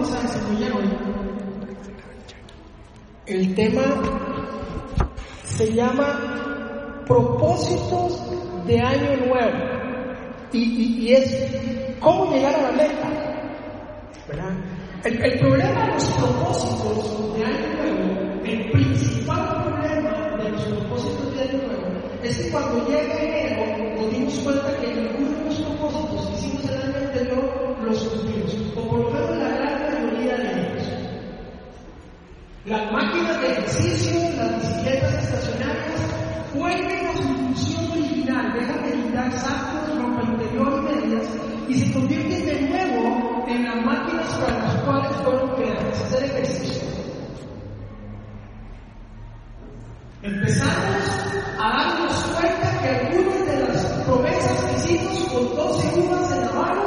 vamos a desarrollar hoy, el tema se llama propósitos de año nuevo. Y, es cómo llegar a la meta. El, problema de los propósitos de año nuevo, el principal problema de los propósitos de año nuevo, es que cuando llega enero nos dimos cuenta que ninguno de los propósitos hicimos el año anterior los cumplimos, o por lo menos la gran mayoría de ellos. Las máquinas de ejercicio, las bicicletas estacionarias, vuelven a su función original, dejan de quitar sacos, ropa interior y medias, y se convierten de nuevo en las máquinas para las cuales fueron creadas, hacer ejercicio. Empezamos a darnos cuenta que algunas de las promesas que hicimos con 12 uvas en la mano,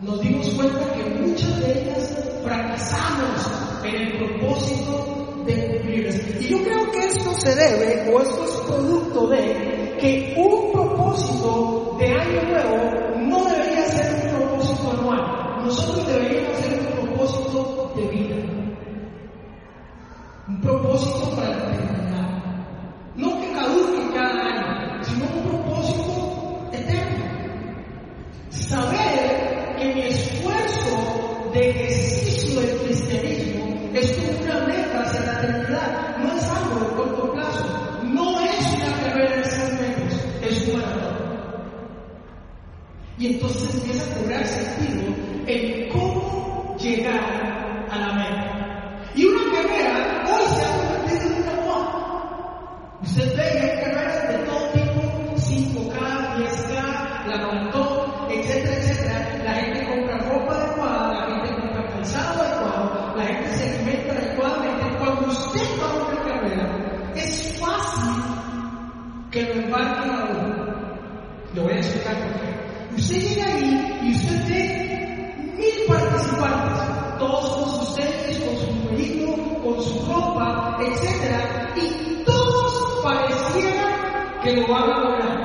nos dimos cuenta que muchas de ellas fracasamos en el propósito de cumplirlas. Y yo creo que esto se debe, o esto es producto de, que un propósito de año nuevo no debería ser un propósito anual. Nosotros deberíamos hacer un propósito de vida. Un propósito para la eternidad. Y entonces empieza a cobrar sentido en cómo llegar a la meta. Y una carrera hoy se ha convertido en una moda. Usted ve que hay carreras de todo tipo, 5K, 10K, la maratón, etcétera, etcétera. La gente compra ropa adecuada, la gente compra calzado adecuado, la gente se alimenta adecuadamente. Cuando usted va a una carrera, es fácil que lo embarquen a uno. Le voy a explicar. Llega ahí y usted ve mil participantes, todos con sus tenis, con su numerito, con su ropa, etcétera, y todos parecieran que lo van a lograr.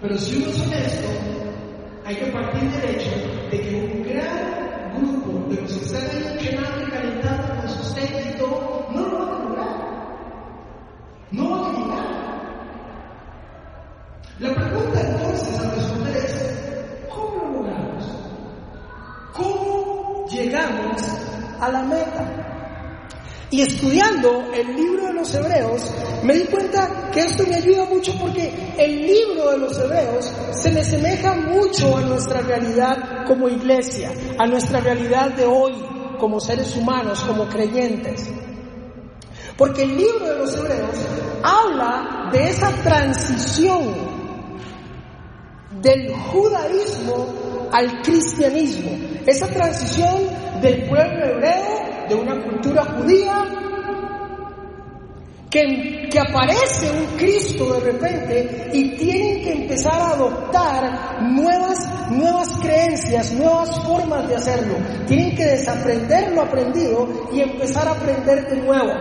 Pero si uno es honesto, hay que partir del hecho de que un gran grupo de los que están ahí y calentando a la meta? Y estudiando el libro de los hebreos, me di cuenta que esto me ayuda mucho porque el libro de los hebreos se me asemeja mucho a nuestra realidad como iglesia, a nuestra realidad de hoy como seres humanos, como creyentes. Porque el libro de los hebreos habla de esa transición del judaísmo al cristianismo, esa transición del pueblo hebreo, de una cultura judía, que, que, aparece un Cristo de repente y tienen que empezar a adoptar nuevas, nuevas creencias, nuevas formas de hacerlo. Tienen que desaprender lo aprendido y empezar a aprender de nuevo.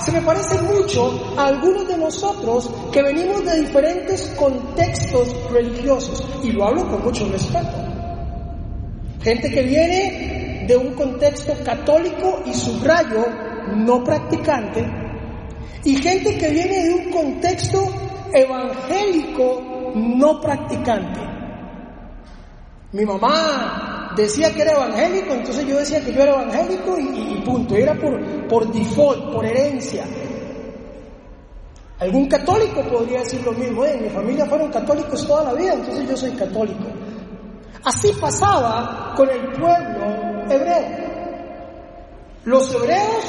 Se me parece mucho a algunos de nosotros que venimos de diferentes contextos religiosos y lo hablo con mucho respeto. Gente que viene de un contexto católico y subrayo no practicante y gente que viene de un contexto evangélico no practicante. Mi mamá decía que era evangélico, entonces yo decía que yo era evangélico y, punto, era por, por default, por herencia. Algún católico podría decir lo mismo, mi familia fueron católicos toda la vida, entonces yo soy católico. Así pasaba con el pueblo hebreo. Los hebreos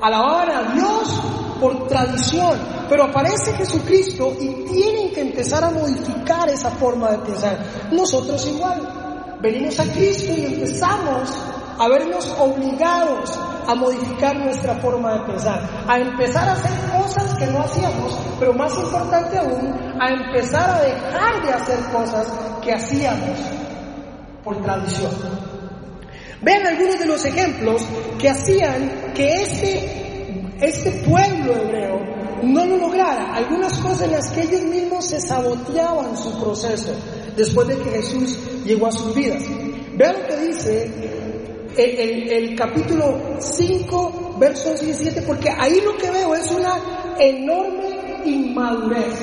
alababan a Dios por tradición, pero aparece Jesucristo y tienen que empezar a modificar esa forma de pensar. Nosotros igual, venimos a Cristo y empezamos a vernos obligados a modificar nuestra forma de pensar, a empezar a hacer cosas que no hacíamos, pero más importante aún, a empezar a dejar de hacer cosas que hacíamos por tradición. Vean algunos de los ejemplos que hacían que este, este pueblo hebreo no lo lograra. Algunas cosas en las que ellos mismos se saboteaban su proceso. después de que Jesús llegó a sus vidas. Vean lo que dice el, capítulo 5, versos 17, porque ahí lo que veo es una enorme inmadurez.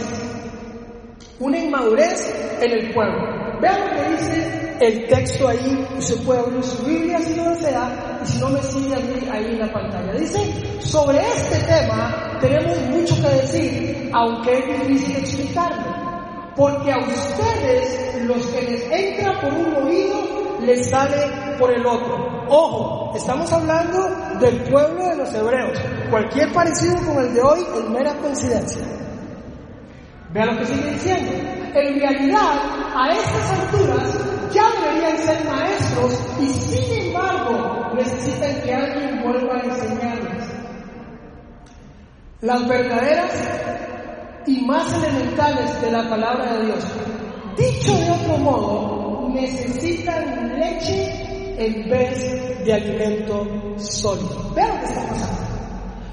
Una inmadurez en el pueblo. Vean lo que dice el texto ahí, usted puede abrir su Biblia si lo desea, y si no me sigue ahí en la pantalla. Dice, sobre este tema tenemos mucho que decir, aunque es difícil explicarlo, porque a ustedes los que les entra por un oído, les sale por el otro. Ojo, estamos hablando del pueblo de los hebreos. Cualquier parecido con el de hoy es mera coincidencia. Vean lo que sigue diciendo. En realidad, a estas alturas, ya deberían ser maestros y sin embargo necesitan que alguien vuelva a enseñarles. Las verdaderas y más elementales de la palabra de Dios. Dicho de otro modo, necesitan leche en vez de alimento sólido. Vean lo que está pasando.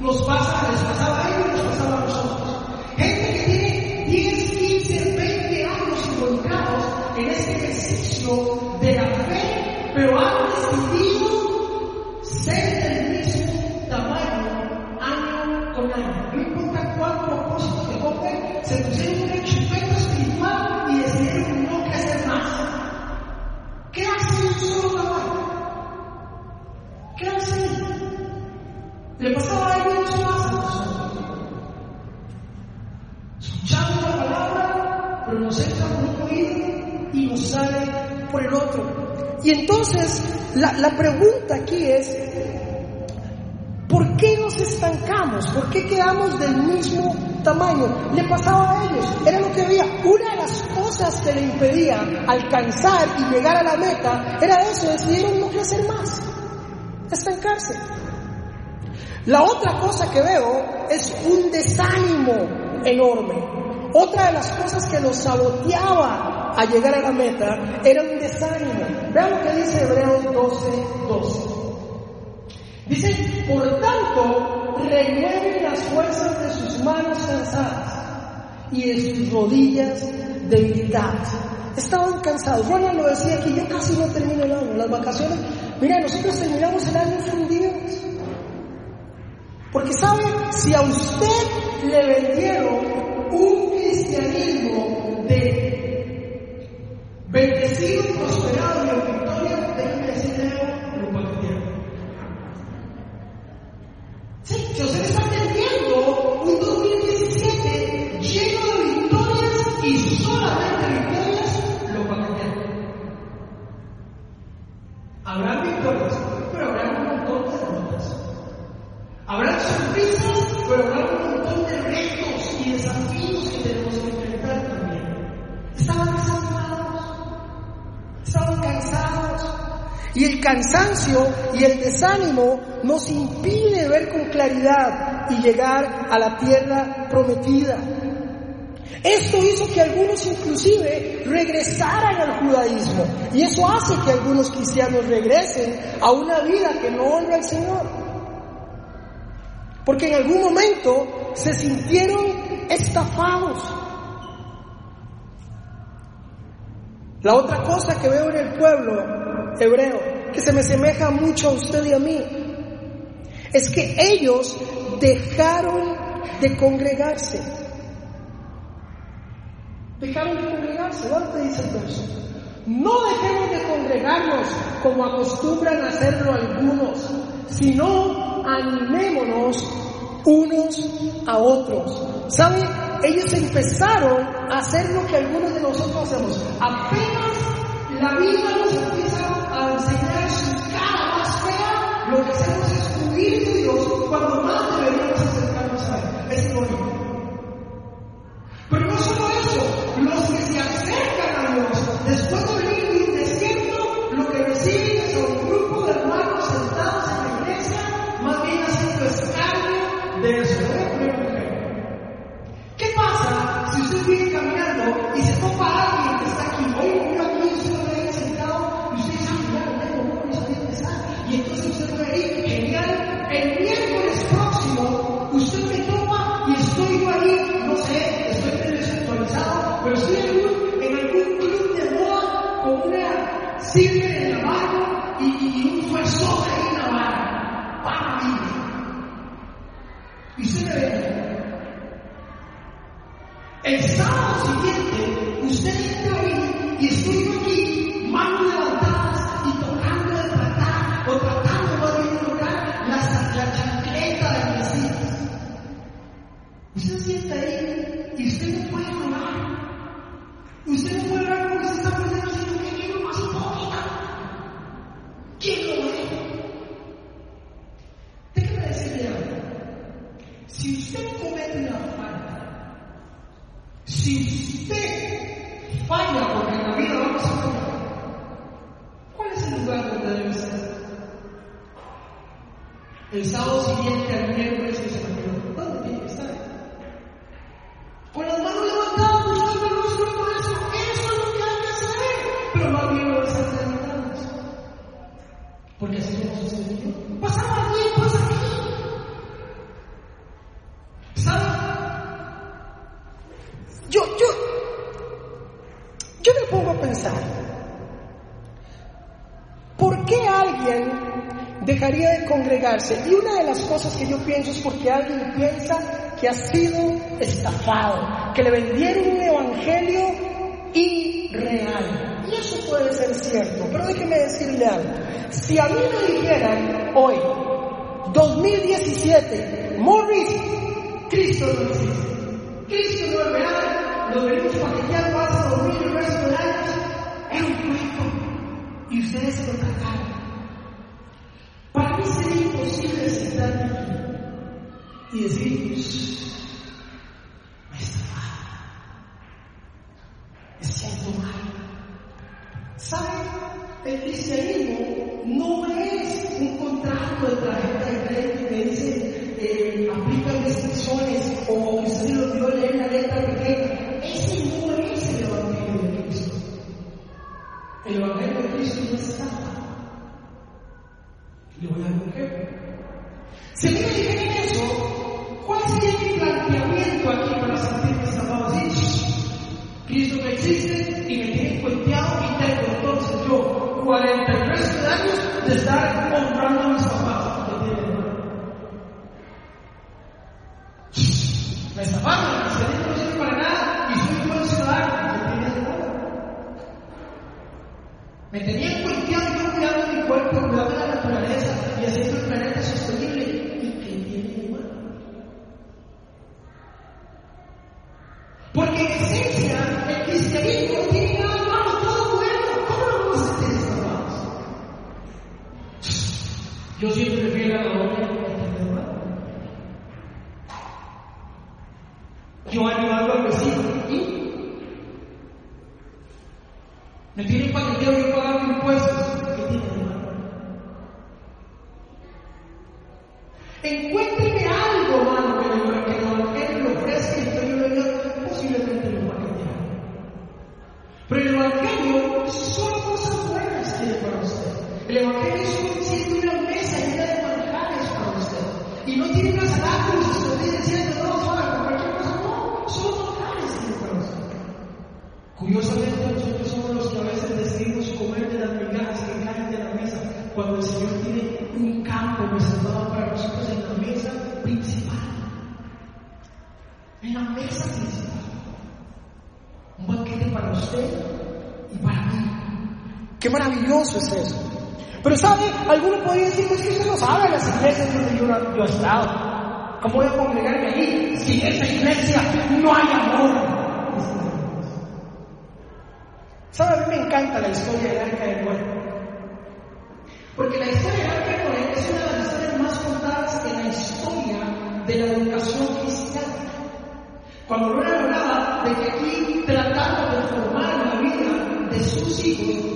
Nos pasa, les pasaba a ellos, nos pasaba a nosotros. Gente que tiene 10, 15, 20 años involucrados en este ejercicio de la fe, pero han decidido ser Y entonces la, la pregunta aquí es, ¿por qué nos estancamos? ¿Por qué quedamos del mismo tamaño? Le pasaba a ellos, era lo que había. Una de las cosas que le impedía alcanzar y llegar a la meta era eso, decidieron no crecer más, estancarse. La otra cosa que veo es un desánimo enorme. Otra de las cosas que los saboteaba a llegar a la meta era un desánimo. Vean lo que dice Hebreos 12, 12. Dice, por tanto, renueven las fuerzas de sus manos cansadas y de sus rodillas debilitadas. Estaban cansados. Ronald lo decía aquí, yo casi no termino el año. Las vacaciones, mira, nosotros terminamos el año fundidos. Porque sabe, si a usted le vendieron nos impide ver con claridad y llegar a la tierra prometida. Esto hizo que algunos inclusive regresaran al judaísmo. Y eso hace que algunos cristianos regresen a una vida que no honra al Señor. Porque en algún momento se sintieron estafados. La otra cosa que veo en el pueblo hebreo, que se me semeja mucho a usted y a mí, es que ellos dejaron de congregarse. Dejaron de congregarse, ¿dónde dice el verso? No dejemos de congregarnos como acostumbran hacerlo algunos, sino animémonos unos a otros. ¿Saben? Ellos empezaron a hacer lo que algunos de nosotros hacemos. Apenas la vida nos empieza a enseñar lo que hacemos es de Dios cuando más cosas que yo pienso es porque alguien piensa que ha sido estafado, que le vendieron un evangelio irreal. Y eso puede ser cierto, pero déjeme decirle algo. Si a mí me dijeran hoy, 2017, Morris, Cristo no existe. Cristo no es real, nos venimos paqueteando hace 2000 el resto de años, es un cuento. Y ustedes lo trataron. e existe maravilloso es eso. Pero sabe, alguno podría decir, es que usted no sabe las iglesias donde yo, he estado. ¿Cómo voy a congregarme allí si en esa iglesia no hay amor? ¿Sabe? A mí me encanta la historia del arca de Noé. Porque la historia del arca de Noé es una de las historias más contadas en la historia de la educación cristiana. Cuando Noé hablaba de que aquí trataba de formar la vida de sus hijos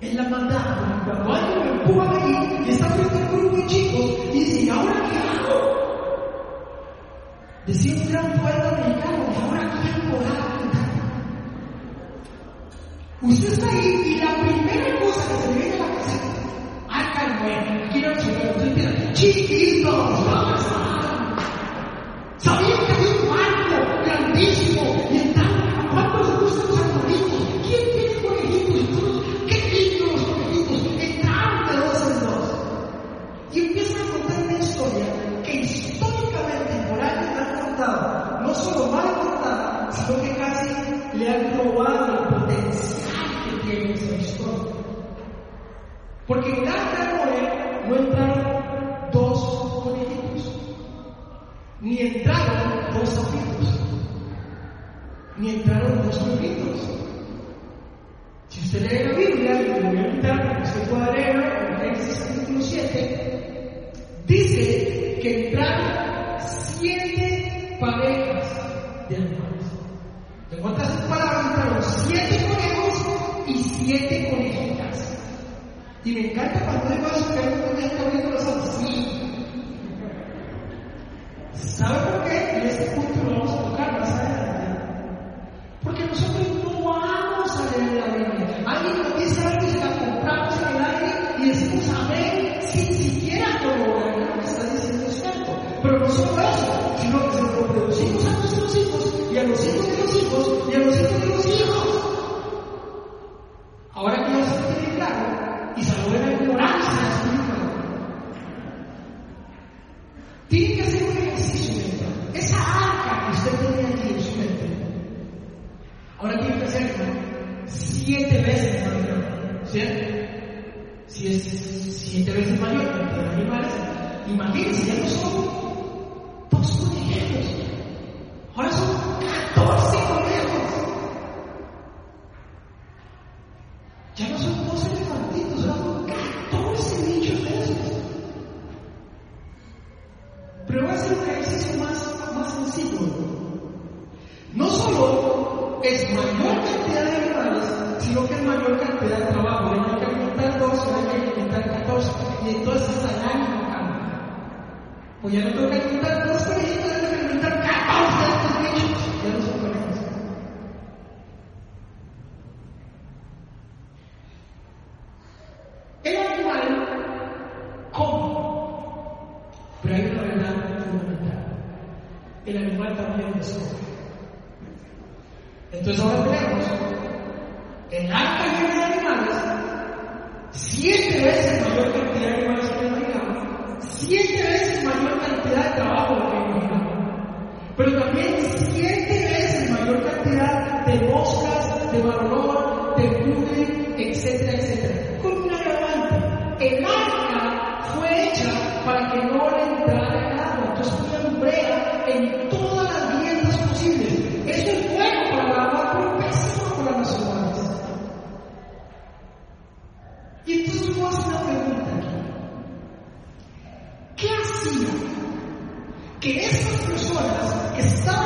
Es la maldad. Cuando alguien me empuja ahí y está frente a un grupo chicos y dice, ahora qué hago? Decía un gran poeta ¿y ahora quién podrá Usted está ahí y la primera cosa que se le viene a la cabeza, háganme, quiero chicos, usted empieza, chiquitos, vamos a Pakistan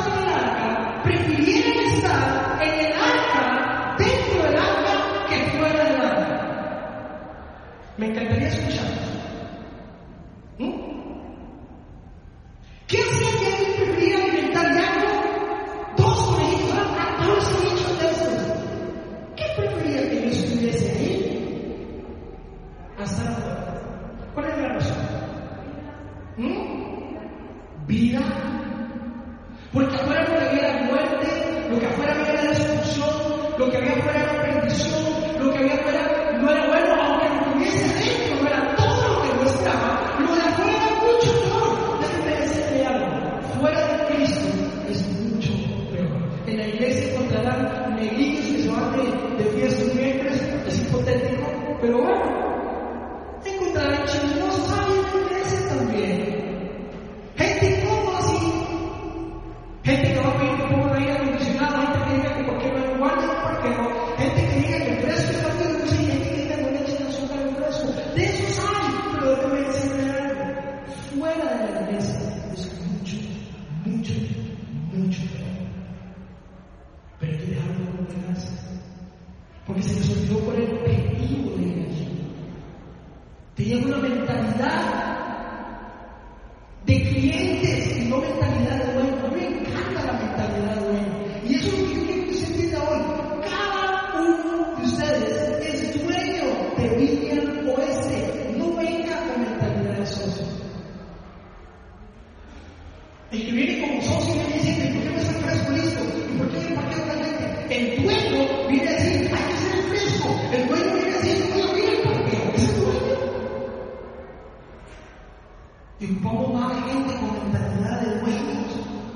Y ocupamos más gente con mentalidad de dueños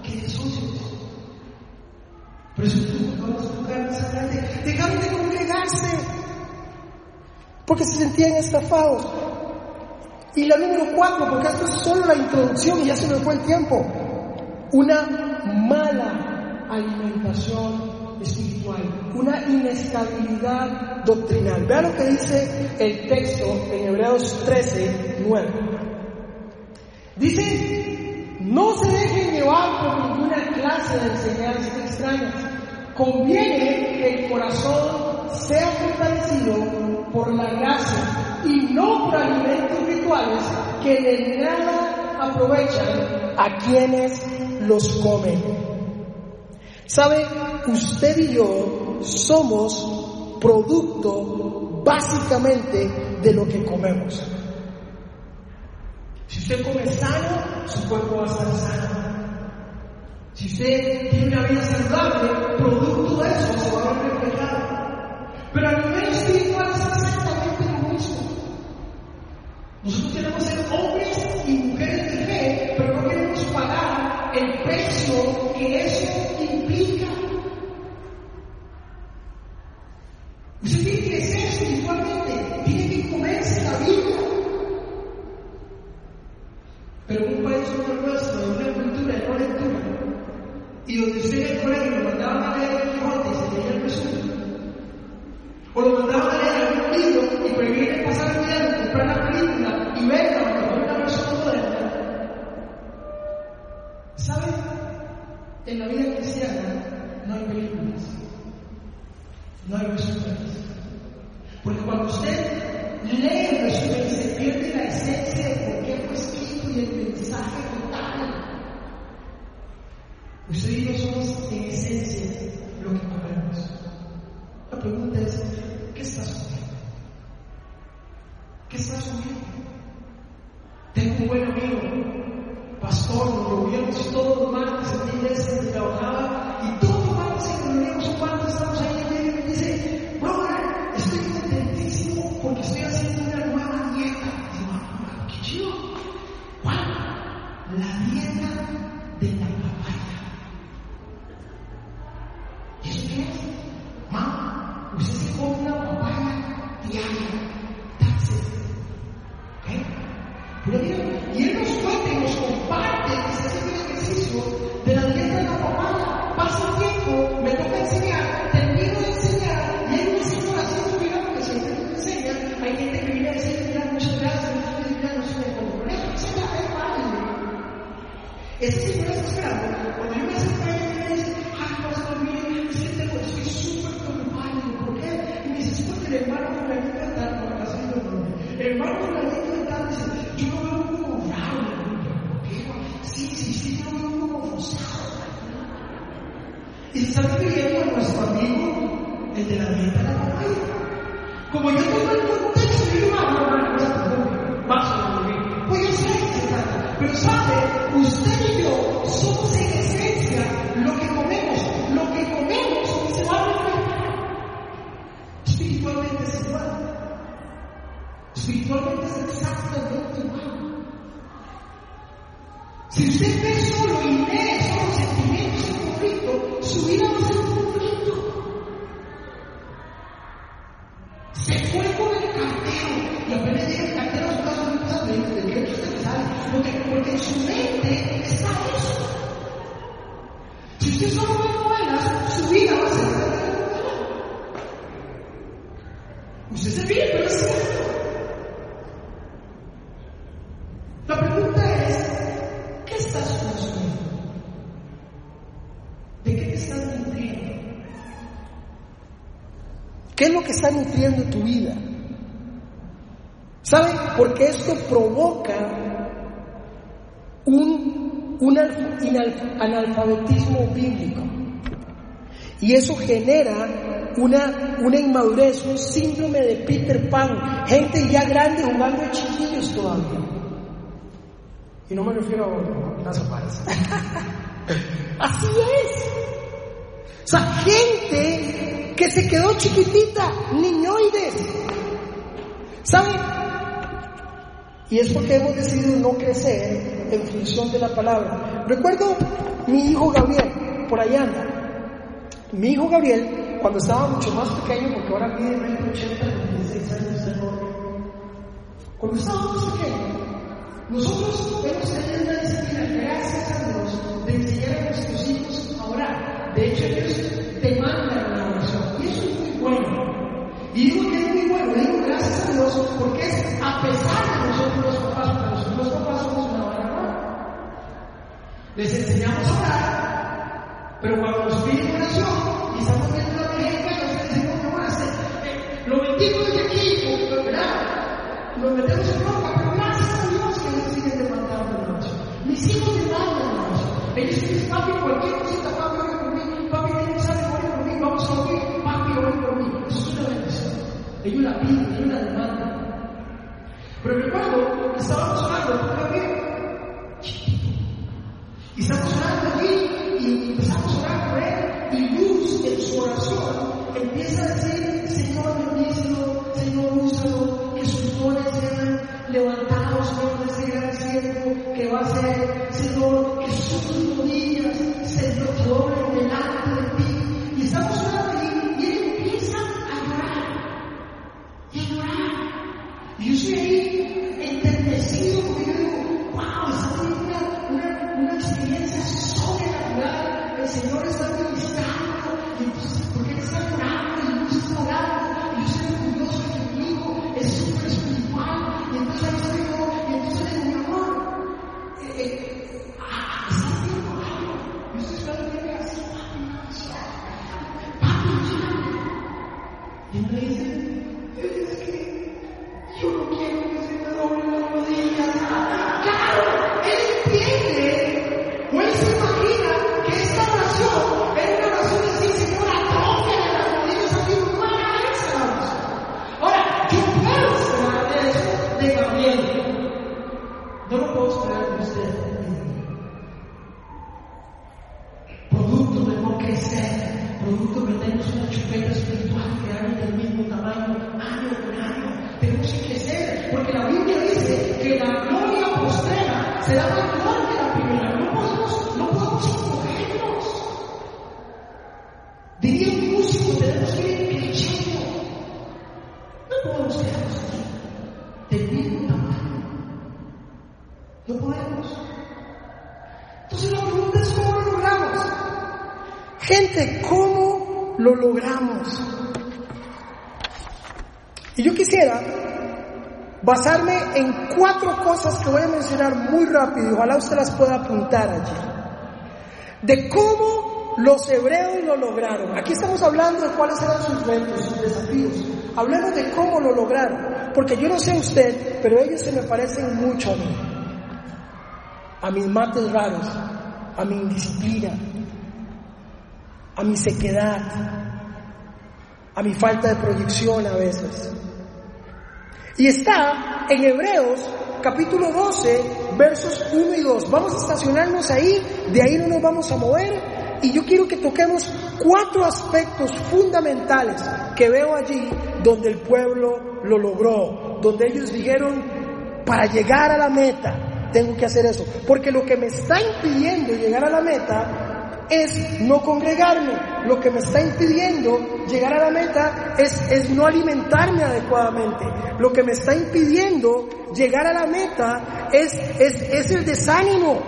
que de socios. Por eso tú a tocar más adelante. Dejaron de congregarse porque se sentían estafados. Y la número cuatro, porque esto es solo la introducción y ya se me fue el tiempo, una mala alimentación espiritual, una inestabilidad doctrinal. Vean lo que dice el texto en Hebreos 13, 9. Dice, no se dejen llevar por ninguna clase de enseñanzas extrañas. Conviene que el corazón sea fortalecido por la gracia y no por alimentos rituales que de nada aprovechan a quienes los comen. ¿Sabe? Usted y yo somos producto básicamente de lo que comemos. Si usted come sano, su cuerpo va a estar sano. Si usted tiene una vida saludable, producto de eso se va a ver reflejado. Pero a nivel espiritual es exactamente lo mismo. Nosotros queremos ser hombres y mujeres de fe, pero no queremos pagar el precio que eso implica. Pero un país nuestro, de una cultura de no lectura, y donde usted en el colegio lo mandaban a leer el Quijote y se leía el resumen, o lo mandaban a leer algún libro y prefieren pasar el día de comprar la película y verla porque fue una versión moderna. ¿Saben? En la vida cristiana no hay películas, no hay resúmenes. Porque cuando usted lee el resumen se pierde la esencia de por qué fue escrito y el mensaje total. Usted y yo somos en esencia lo que comemos. La pregunta es, ¿qué estás comiendo? ¿Qué estás comiendo? Está nutriendo tu vida? ¿Saben? Porque esto provoca un, un analfabetismo bíblico. Y eso genera una, una inmadurez, un síndrome de Peter Pan, gente ya grande jugando de chiquillos todavía. Y no me refiero a las. Así es. O sea, gente que se quedó chiquitita, niñoides. ¿Saben? Y es porque hemos decidido no crecer en función de la palabra. Recuerdo mi hijo Gabriel, por allá. Mi hijo Gabriel, cuando estaba mucho más pequeño, porque ahora mide 80, 96 años, cuando estaba más pequeño, nosotros hemos tenido una disciplina, gracias a Dios, de enseñar a nuestros hijos a orar. De hecho, ellos demandan la oración. Y eso es muy bueno. Y digo que es muy bueno, digo gracias a Dios, porque es a pesar de nosotros los papás, porque nosotros los papás somos una buena Les enseñamos a orar, pero cuando nos piden oración y estamos viendo la gente, nos que bueno, lo metimos de aquí, ¿verdad? Lo metemos en ropa, pero gracias a Dios que nos siguen demandando la oración. Mis hijos demandan la oración. Ellos dicen, cualquier Ellos la piden, ellos la demandan. Pero recuerdo que estábamos orando por Gabriel, Gente, ¿cómo lo logramos? Y yo quisiera basarme en cuatro cosas que voy a mencionar muy rápido y ojalá usted las pueda apuntar allí. De cómo los hebreos lo lograron. Aquí estamos hablando de cuáles eran sus retos, sus desafíos. Hablemos de cómo lo lograron. Porque yo no sé usted, pero ellos se me parecen mucho a mí. A mis mates raros, a mi indisciplina, a mi sequedad, a mi falta de proyección a veces. Y está en Hebreos capítulo 12, versos 1 y 2. Vamos a estacionarnos ahí, de ahí no nos vamos a mover. Y yo quiero que toquemos cuatro aspectos fundamentales que veo allí donde el pueblo lo logró, donde ellos dijeron, para llegar a la meta, tengo que hacer eso. Porque lo que me está impidiendo llegar a la meta es no congregarme. Lo que me está impidiendo llegar a la meta es, es no alimentarme adecuadamente. Lo que me está impidiendo llegar a la meta es, es, es el desánimo.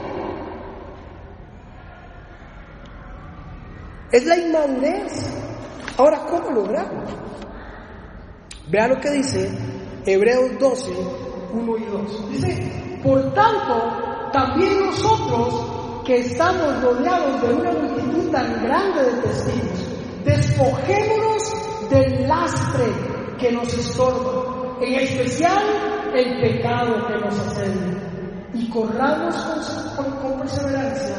Es la inmadurez. Ahora, ¿cómo lograrlo? Vea lo que dice Hebreos 12, 1 y 2. Dice, por tanto, también nosotros que estamos rodeados de una multitud tan grande de testigos, despojémonos del lastre que nos estorba, en especial el pecado que nos asedia, y corramos con, con perseverancia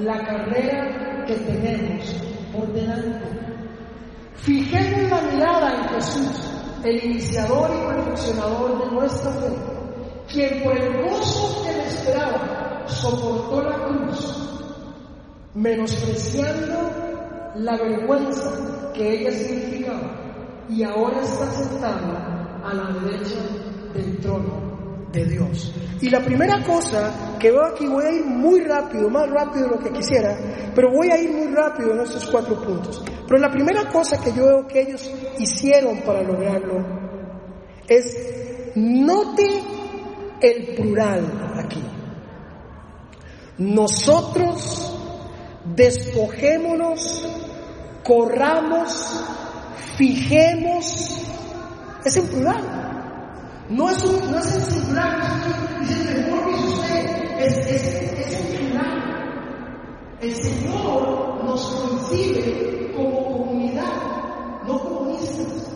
la carrera que tenemos por delante. Fijemos la mirada en Jesús, el iniciador y perfeccionador de nuestra fe, quien por el gozo que le esperaba soportó la cruz, menospreciando la vergüenza que ella significaba, y ahora está sentada a la derecha del trono de Dios. Y la primera cosa que veo aquí, voy a ir muy rápido, más rápido de lo que quisiera, pero voy a ir muy rápido en estos cuatro puntos. Pero la primera cosa que yo veo que ellos hicieron para lograrlo es, note el plural aquí. Nosotros despojémonos, corramos, fijemos, es en plural. No es, un, no es en singular, no es mejor que usted, es, es, es en plural. El Señor nos concibe como comunidad, no como islas.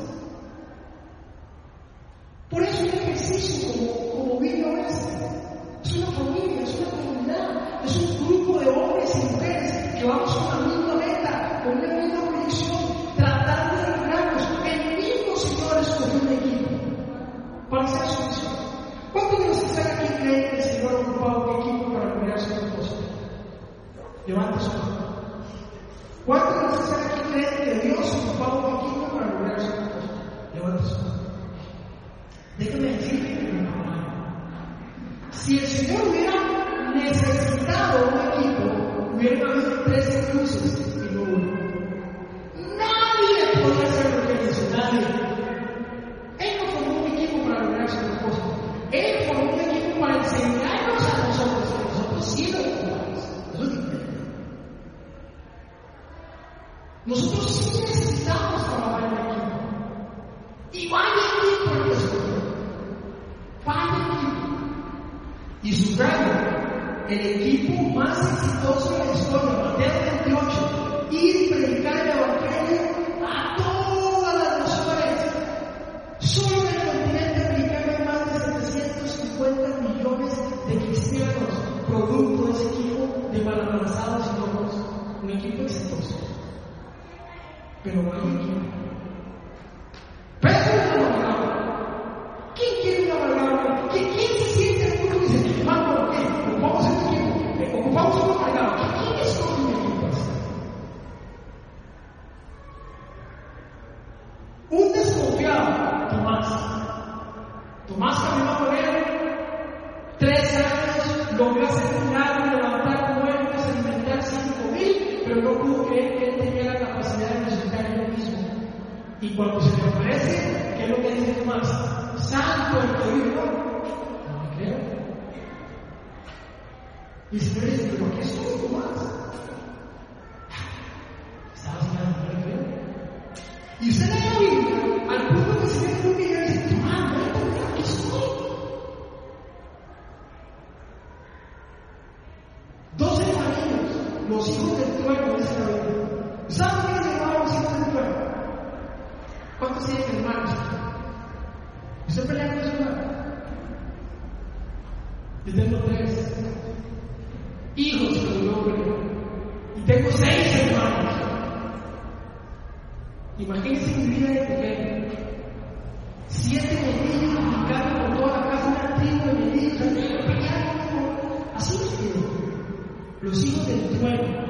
Por eso un ejercicio como, como Vino este. Es una familia, es una comunidad, es un grupo de hombres y mujeres que vamos con la misma meta, con una misma proyección, tratando de lograrnos. El mismo Señor escogió un equipo para hacer su misión. ¿Cuántos de que están aquí creen que el Señor ha ocupado un equipo para lograr su propósito? Levanta su mano. ¿Cuántos de que están aquí creen que Dios ha ocupado un equipo para lograr su propósito? Levanta su mano. Déjame decirte que no. Si el Señor hubiera necesitado un equipo, hubiera habido tres cruces y no uno. Nadie podría hacer lo que hizo, nadie. Él no formó un equipo para lograr su propósito. Él formó un equipo para enseñarnos a nosotros que nosotros sí lo. Nosotros sí necesitamos Y subrayo, el equipo más exitoso de la historia, Los hijos del trueno.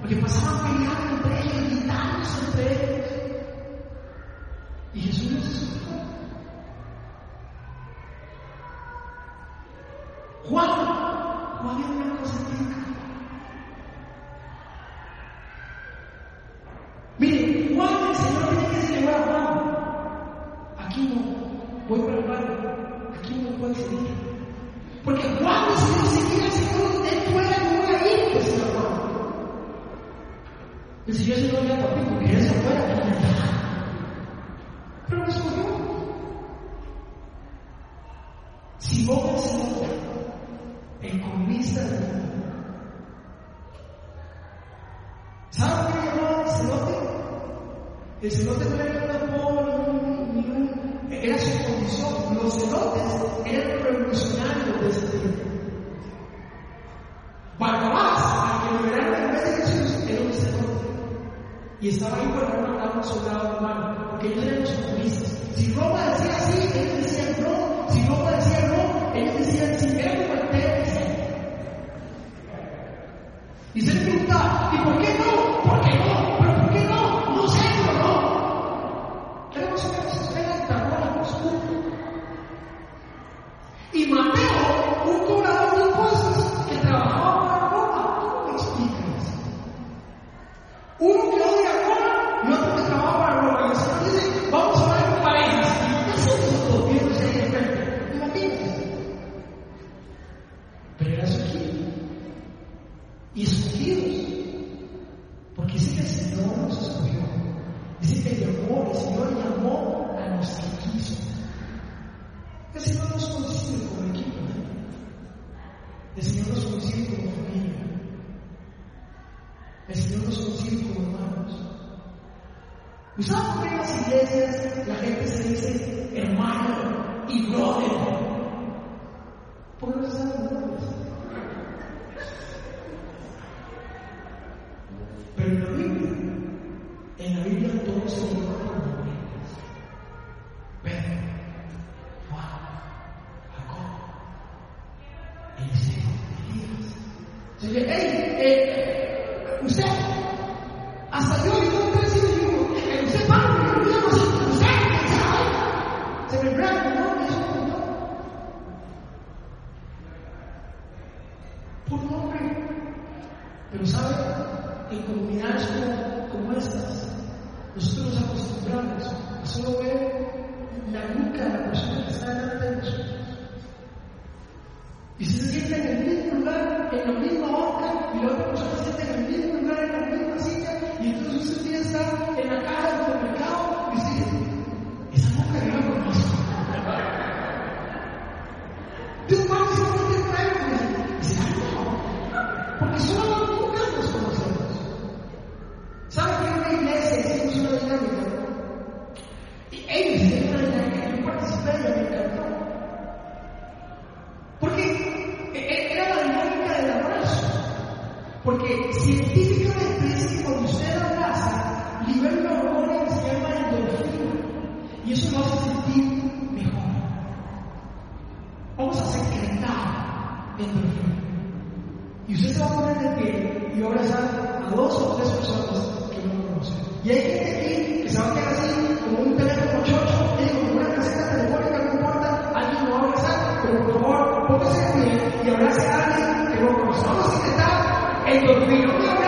Porque pasaban peleando entre ellos, gritándose entre ellos. Y Jesús los escuchó. Juan, Juan era una cosa típica. Entonces yo sí lo veo a ti porque él se fuera. Pero no escogió. Simón el Señor, el comunista del mundo. ¿Saben qué llamaba el celote? El celote no era un amor, ni un. Era su condición. Los celotes eran revolucionarios Y estaba ahí para matar a un soldado romano, porque ellos eran los comunistas. Si Roma decía sí, ellos decían no. Si Roma decía no, ellos decían sí. Era como el. Y se le preguntaba, ¿y por qué no? El Señor llamó a los que quiso. El Señor nos consigue como equipo. El Señor nos consigue como familia. El Señor nos consigue como hermanos. ¿Y saben por qué en las iglesias la gente se dice hermano y brother? Porque no saben endorfina. Y usted se va a poner de pie y va a abrazar a dos o tres personas que no conocen. Y hay gente aquí que se va a quedar así, como un teléfono chocho, como una caseta telefónica, no importa, alguien lo va a abrazar, pero por favor, póngase de pie y abrace a alguien que no conoce. Vamos a secretar endorfina.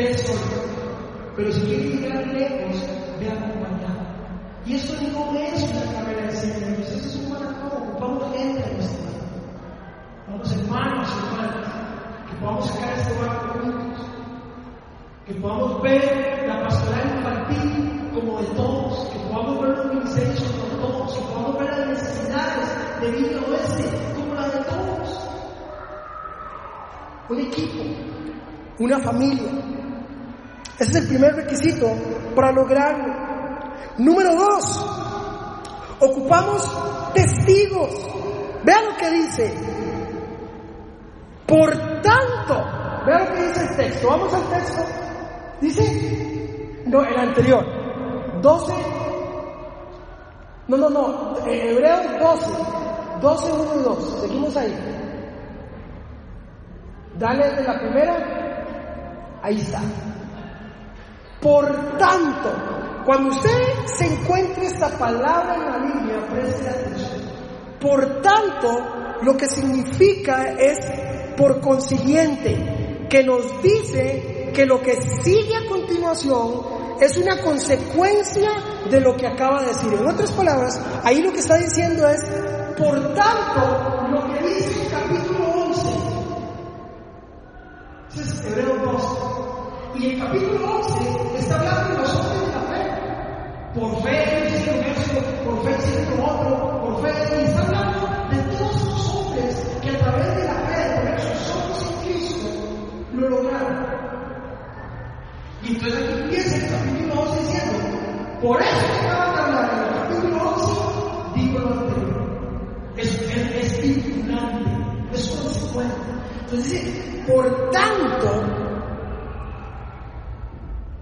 Pero si quieren llegar lejos, ve acompañado. Y eso no es una carrera de 100 años, eso es un maratón, ocupamos gente en vida. Vamos hermanos hermanas, que podamos sacar este barco juntos, que podamos ver la pastoral infantil como de todos, que podamos ver los ministerios como de todos, que podamos ver las necesidades de vida oeste como la de todos. Un equipo, una familia. Ese es el primer requisito para lograrlo. Número dos, ocupamos testigos. Vean lo que dice. Por tanto, vean lo que dice el texto. Vamos al texto. Dice, no, el anterior. 12. No, no, no. Hebreos 12. 12, 1 y 2. Seguimos ahí. Dale de la primera. Ahí está. Por tanto, cuando usted se encuentre esta palabra en la Biblia, preste atención. Por tanto, lo que significa es, por consiguiente, que nos dice que lo que sigue a continuación es una consecuencia de lo que acaba de decir. En otras palabras, ahí lo que está diciendo es, por tanto, lo que dice el capítulo 11, es Hebreo 12, y el capítulo 11 está hablando de los hombres de la fe. Por fe hicieron esto, por fe hicieron otro, por fe, y está hablando de todos los hombres que a través de la fe, de poner sus ojos en Cristo, lo lograron. Y entonces aquí empieza el capítulo 11 diciendo, por eso de hablar en el capítulo 11, digo lo anterior. Es, es, es vinculante, es consecuente. Entonces dice, por tanto,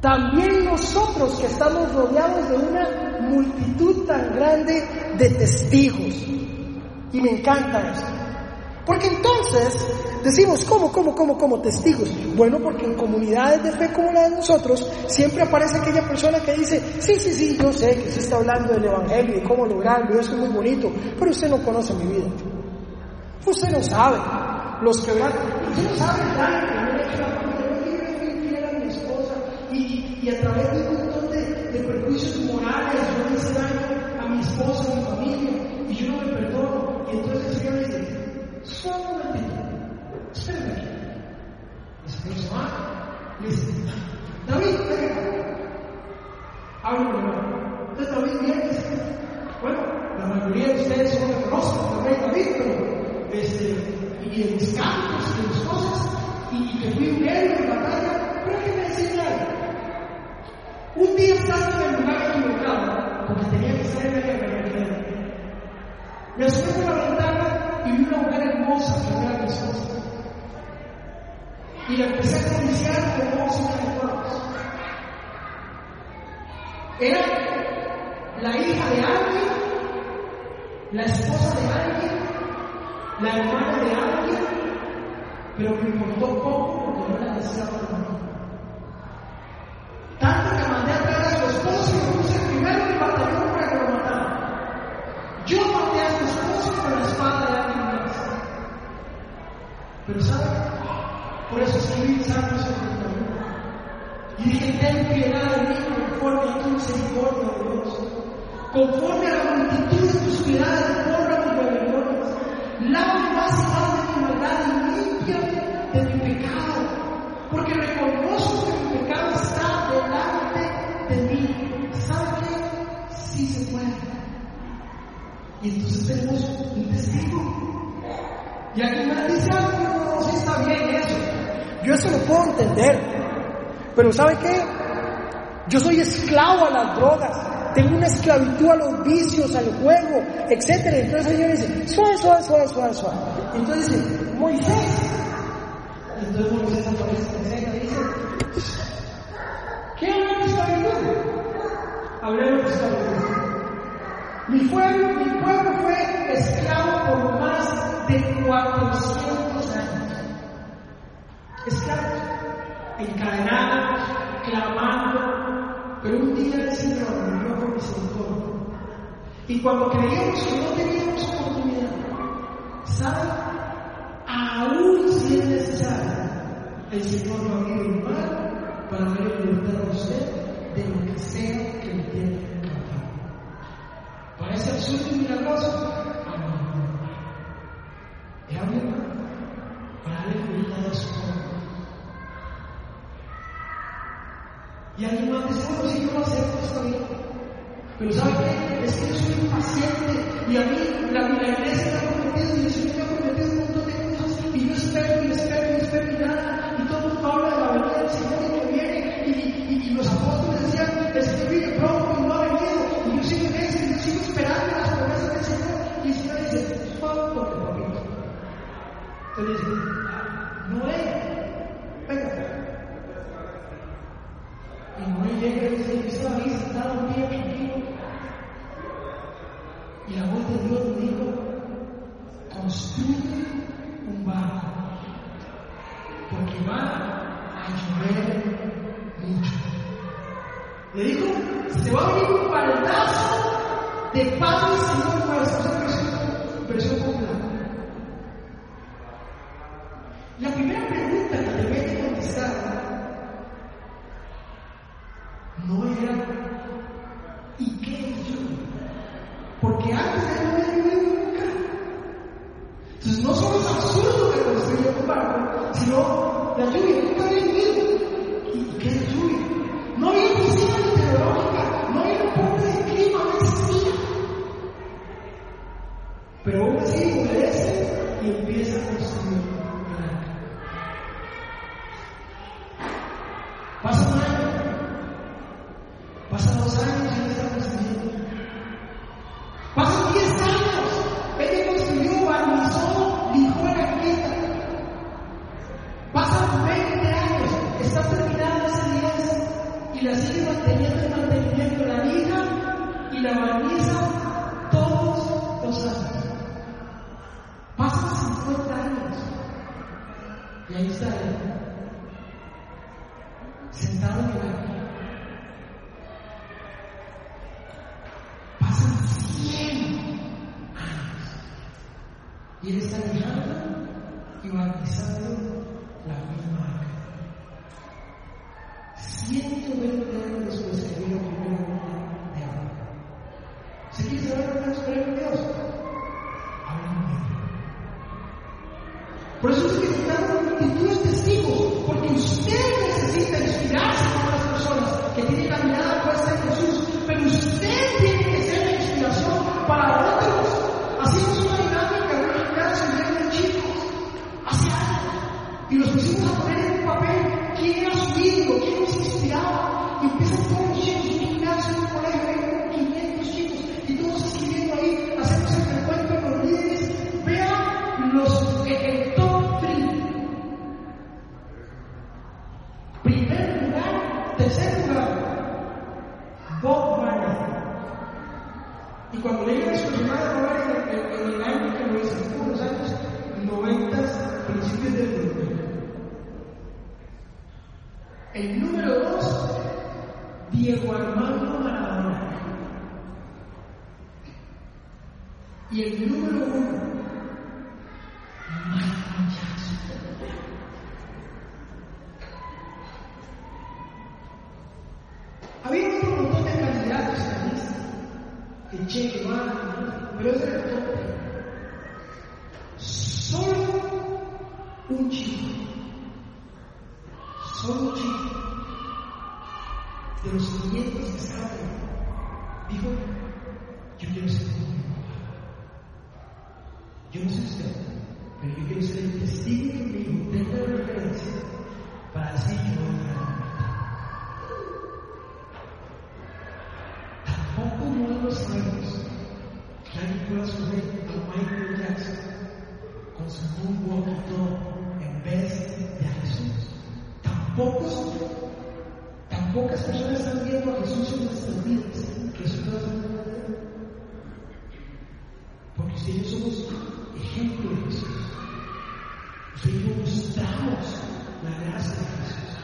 también nosotros que estamos rodeados de una multitud tan grande de testigos. Y me encanta eso. Porque entonces decimos, ¿cómo, cómo, cómo, cómo testigos? Bueno, porque en comunidades de fe como la de nosotros, siempre aparece aquella persona que dice, sí, sí, sí, yo sé que se está hablando del Evangelio y cómo lograrlo, y eso es muy bonito, pero usted no conoce mi vida. Usted no sabe los que usted no sabe el y, a través de un montón de, de perjuicios morales, yo le hice daño a mi esposa, a mi familia, y yo no me perdono. Y entonces el Señor dice, solo un momentito, espérame aquí. El Señor se va, le dice, David, venga, hablo. Entonces David viene dice, bueno, la mayoría de ustedes son me conocen, el rey David, pero, este, y en mis campos y en mis cosas, y, que fui un héroe en batalla, pero ¿qué me decía él? Un día estás en el lugar equivocado, porque tenía que ser en la guerra. Me asomé por la ventana y vi una mujer hermosa que era mi esposa. Y la empecé a acariciar con ojos intelectuales. Era la hija de alguien, la esposa de alguien, la hermana de alguien, pero me importó poco porque no la deseaba. Tanto que mandé a traer a su esposo y lo puse primero en el batallón para que lo matara. Yo maté a su esposo con la espada de alguien más. Pero ¿sabe? Por eso escribí Salmo 71. Y dije, ten piedad de mí conforme a tu misericordia, oh Dios. Conforme a la multitud de tus piedades, borra mis rebeliones. Lava Un testigo. Y alguien me dice, ah, no, no, sí está bien eso. Yo eso lo puedo entender. Pero ¿sabe qué? Yo soy esclavo a las drogas. Tengo una esclavitud a los vicios, al juego, etc. Entonces el Señor dice, suave, suave, suave, suave, suave. Entonces dice, Moisés. Encadenado, clamando, pero un día el Señor me dio por misericordia. Y cuando creíamos que no teníamos oportunidad, ¿saben? Aún si es necesario, el Señor va a abrir el mar para darle libertad a usted de lo que sea que le tiene que Parece absurdo y milagroso. Y alguien más dice, bueno, sí, yo lo acepto, está bien. Pero ¿sabe qué? Es que yo soy impaciente y a mí la, la iglesia está comprometida y el Señor me ha un montón de cosas y yo espero y espero y espero y nada. Y todo el mundo habla de la venida del Señor y que viene y, y, y, los apóstoles decían, es que pronto y no ha venido. Y yo sigo en eso yo sigo esperando las promesas del Señor. Y el Señor dice, por favor. Entonces, Dios dijo, construye un barco, porque va a llover mucho. Le dijo, se va a venir un baldazo de paz y Señor para versión popular. damos la gracia de Jesús,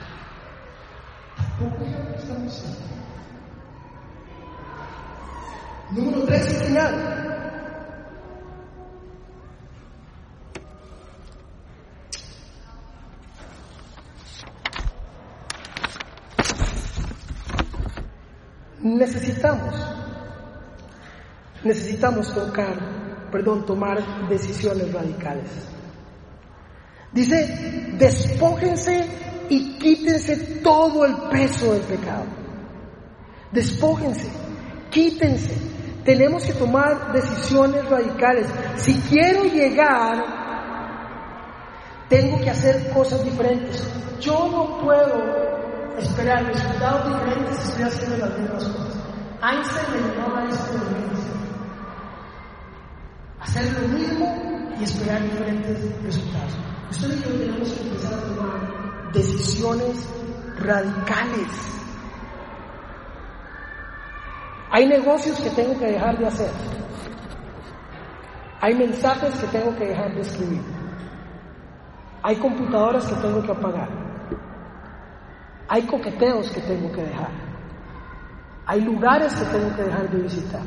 tampoco ya no estamos ahí. Número tres y final. Necesitamos, necesitamos tocar, perdón, tomar decisiones radicales. Dice, despójense y quítense todo el peso del pecado. Despójense, quítense. Tenemos que tomar decisiones radicales. Si quiero llegar tengo que hacer cosas diferentes. Yo no puedo esperar resultados diferentes si estoy haciendo las mismas cosas. Einstein me llamaba a esto Hacer lo mismo y esperar diferentes resultados. Usted y yo tenemos que empezar a tomar decisiones radicales. Hay negocios que tengo que dejar de hacer. Hay mensajes que tengo que dejar de escribir. Hay computadoras que tengo que apagar. Hay coqueteos que tengo que dejar. Hay lugares que tengo que dejar de visitar.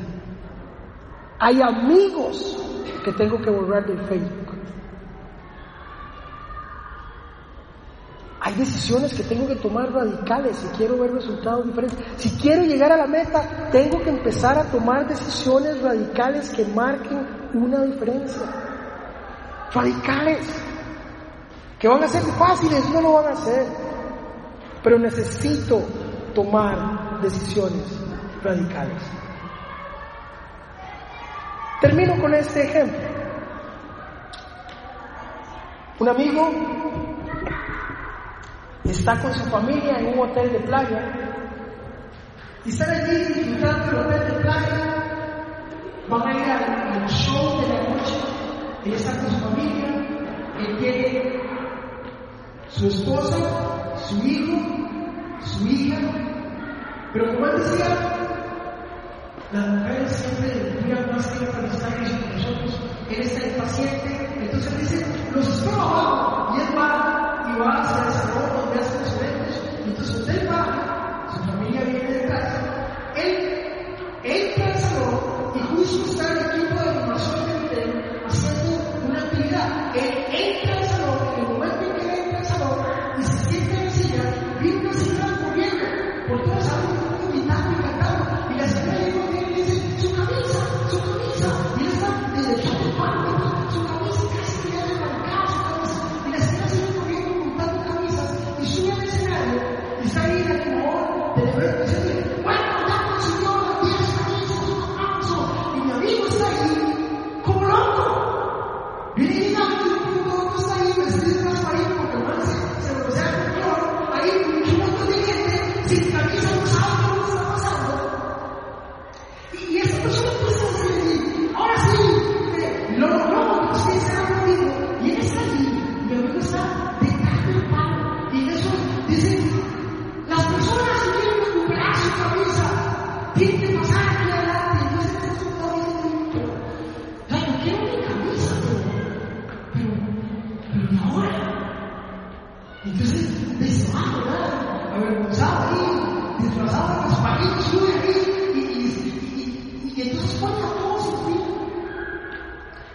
Hay amigos que tengo que borrar del Facebook. Hay decisiones que tengo que tomar radicales si quiero ver resultados diferentes. Si quiero llegar a la meta, tengo que empezar a tomar decisiones radicales que marquen una diferencia. Radicales. Que van a ser fáciles, no lo van a hacer. Pero necesito tomar decisiones radicales. Termino con este ejemplo. Un amigo está con su familia en un hotel de playa. Y están allí disfrutando el hotel de playa, van a ir al, show de la noche, ella está con su familia, él tiene su esposa, su hijo, su hija, pero como él decía, las mujeres siempre duran más que para estar con nosotros, él está impaciente, entonces dice, los espero abajo, y él va y va a hacer So then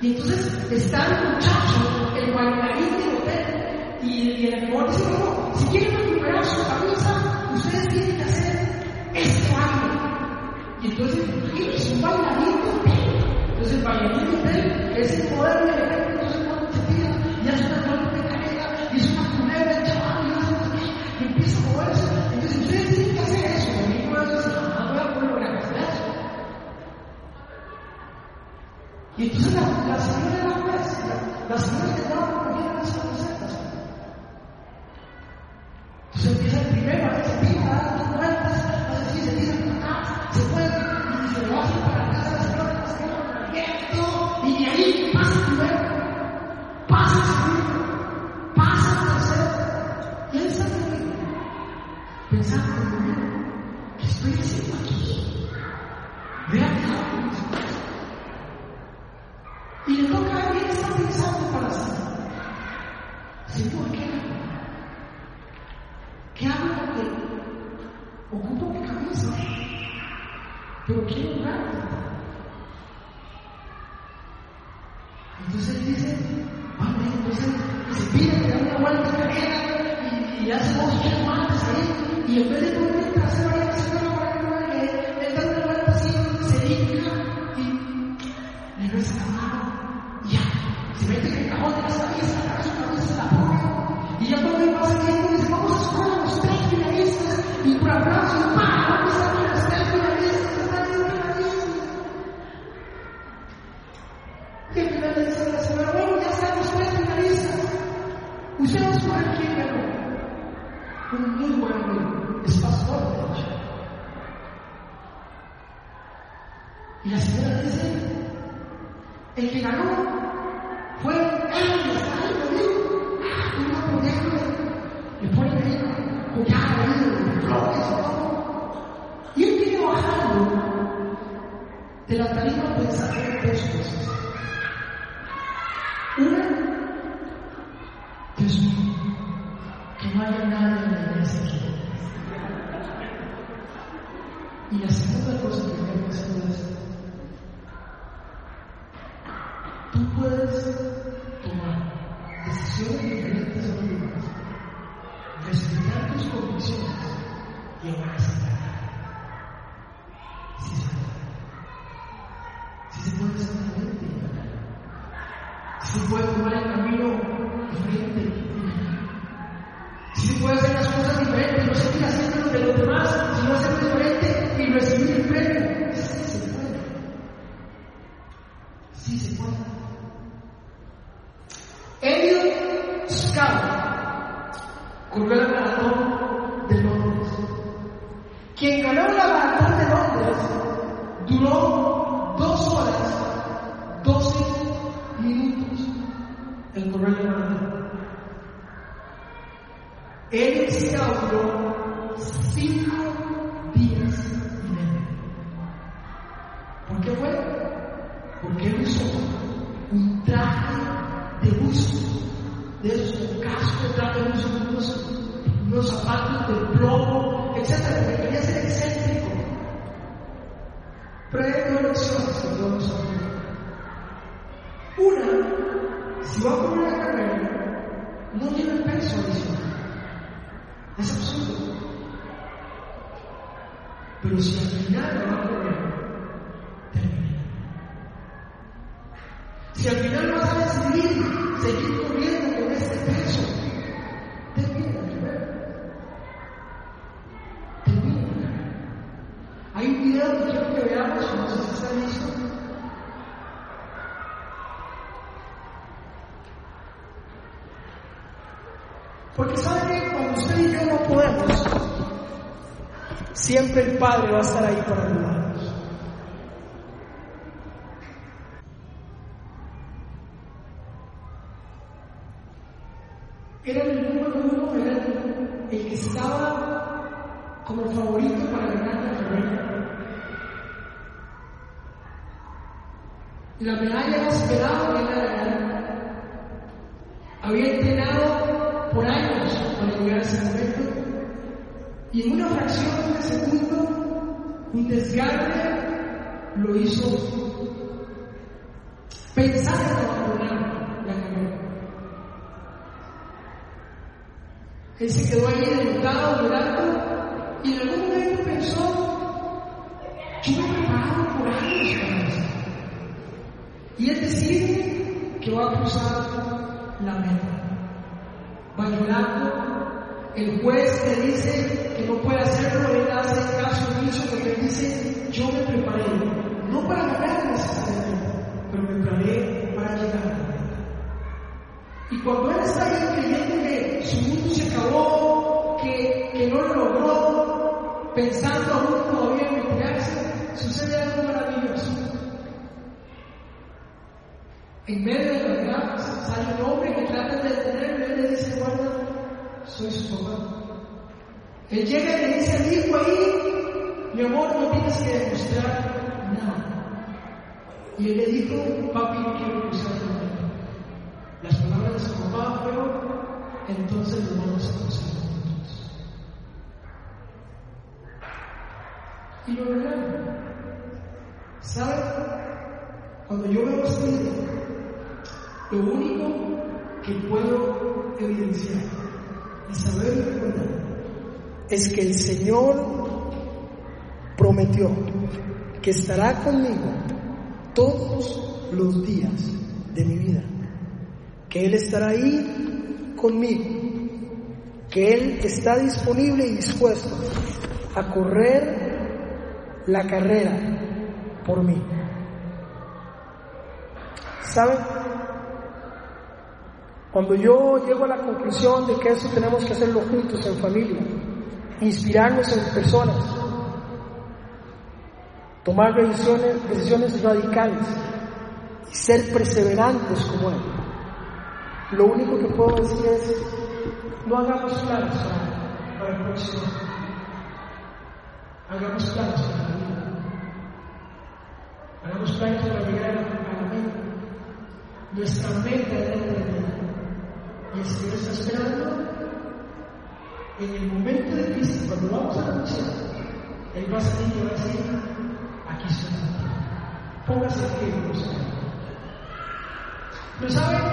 Y entonces está el muchacho, el bailarín del hotel, y, el amor dice, no, si quieren recuperar su camisa, ustedes tienen que hacer este baile. Y entonces, ¿qué es un bailarín de hotel? Entonces el bailarín de hotel es el poder de la señora conmigo en mí. Y la señora dice, el que ganó fue Elías, ahí conmigo, ah, y no podía Le pone ahí, cuidado ahí, flores y todo. Y él viene bajando de la tarifa pensando en cosas. Hay dos lecciones que Dios nos aprende. Una, si va a correr una carrera, no lleve peso adicional. Es absurdo. Pero si al final lo va a correr, termina. Si al final vas a decidir seguir siempre el Padre va a estar ahí para ayudarnos. Era el número uno, era el, que estaba como favorito para ganar la carrera. La medalla esperada un desgarre lo hizo pensar en abandonar la carrera. Él se quedó ahí derrotado, llorando, y en algún momento pensó, yo me he preparado por años para esto. Y él decide que va a cruzar la meta. Va llorando, el juez le dice que no puede hacerlo, él hace caso omiso porque él dice, yo me preparé, no para ganar necesariamente, pero me preparé para llegar. Y cuando él está ahí creyendo que su mundo se acabó, que, que no lo logró, pensando aún todavía en retirarse, sucede algo maravilloso. En medio de las llamas sale un hombre que trata de detenerlo y le dice, guarda, soy su papá. Él llega y le dice al hijo ahí, mi amor, no tienes que demostrar nada. Y él le dijo, papi, quiero cruzar la. Las palabras de su papá fueron, entonces nos vamos a cruzar juntos. Y lo lograron. ¿Saben? Cuando yo veo video, lo único que puedo evidenciar y saber recordar es que el Señor prometió que estará conmigo todos los días de mi vida, que Él estará ahí conmigo, que Él está disponible y dispuesto a correr la carrera por mí. ¿Saben? Cuando yo llego a la conclusión de que eso tenemos que hacerlo juntos en familia, inspirarnos en personas, tomar decisiones, decisiones radicales y ser perseverantes como Él. Lo único que puedo decir es, no hagamos planes para el próximo. Hagamos planes para la vida. Hagamos planes para llegar a la meta. Nuestra meta es la Y el Señor está esperando en el momento de crisis, cuando vamos a la Él va a salir y va a decir, aquí estoy. Póngase pie, Pero ¿saben?